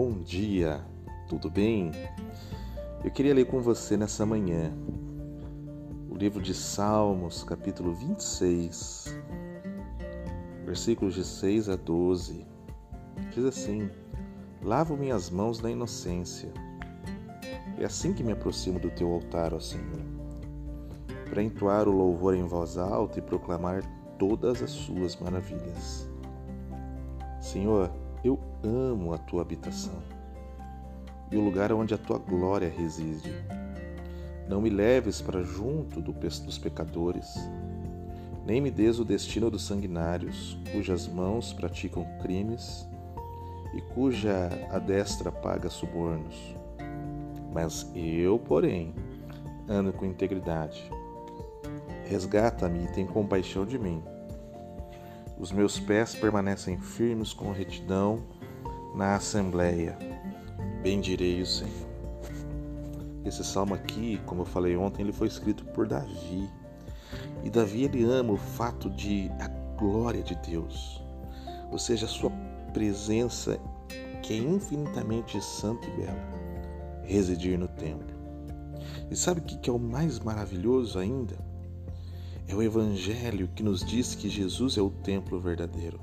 bom dia, tudo bem? Eu queria ler com você nessa manhã o livro de Salmos, capítulo 26, versículos de 6 a 12. Diz assim: Lavo minhas mãos na inocência. É assim que me aproximo do teu altar, ó Senhor, para entoar o louvor em voz alta e proclamar todas as suas maravilhas. Senhor, eu amo a tua habitação e o lugar onde a tua glória reside. Não me leves para junto dos pecadores, nem me des o destino dos sanguinários, cujas mãos praticam crimes e cuja a destra paga subornos. Mas eu, porém, ando com integridade. Resgata-me e tem compaixão de mim os meus pés permanecem firmes com retidão na assembleia. Bendirei o Senhor. Esse salmo aqui, como eu falei ontem, ele foi escrito por Davi. E Davi ele ama o fato de a glória de Deus, ou seja, a sua presença que é infinitamente santa e bela, residir no templo. E sabe o que é o mais maravilhoso ainda? É o Evangelho que nos diz que Jesus é o templo verdadeiro.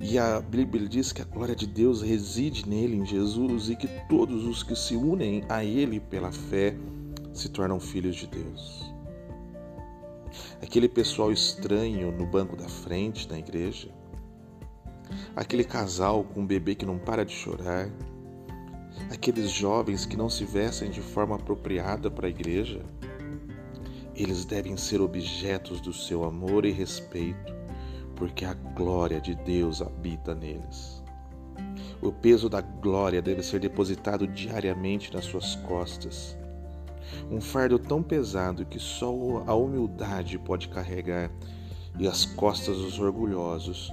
E a Bíblia diz que a glória de Deus reside nele, em Jesus, e que todos os que se unem a Ele pela fé se tornam filhos de Deus. Aquele pessoal estranho no banco da frente da igreja, aquele casal com um bebê que não para de chorar, aqueles jovens que não se vestem de forma apropriada para a igreja, eles devem ser objetos do seu amor e respeito, porque a glória de Deus habita neles. O peso da glória deve ser depositado diariamente nas suas costas. Um fardo tão pesado que só a humildade pode carregar, e as costas dos orgulhosos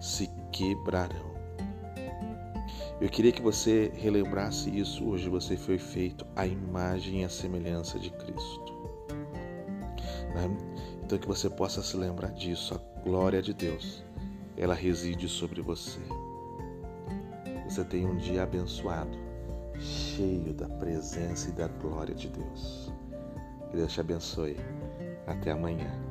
se quebrarão. Eu queria que você relembrasse isso hoje. Você foi feito à imagem e à semelhança de Cristo. Né? Então que você possa se lembrar disso, a glória de Deus, ela reside sobre você. Você tem um dia abençoado, cheio da presença e da glória de Deus. Que Deus te abençoe. Até amanhã.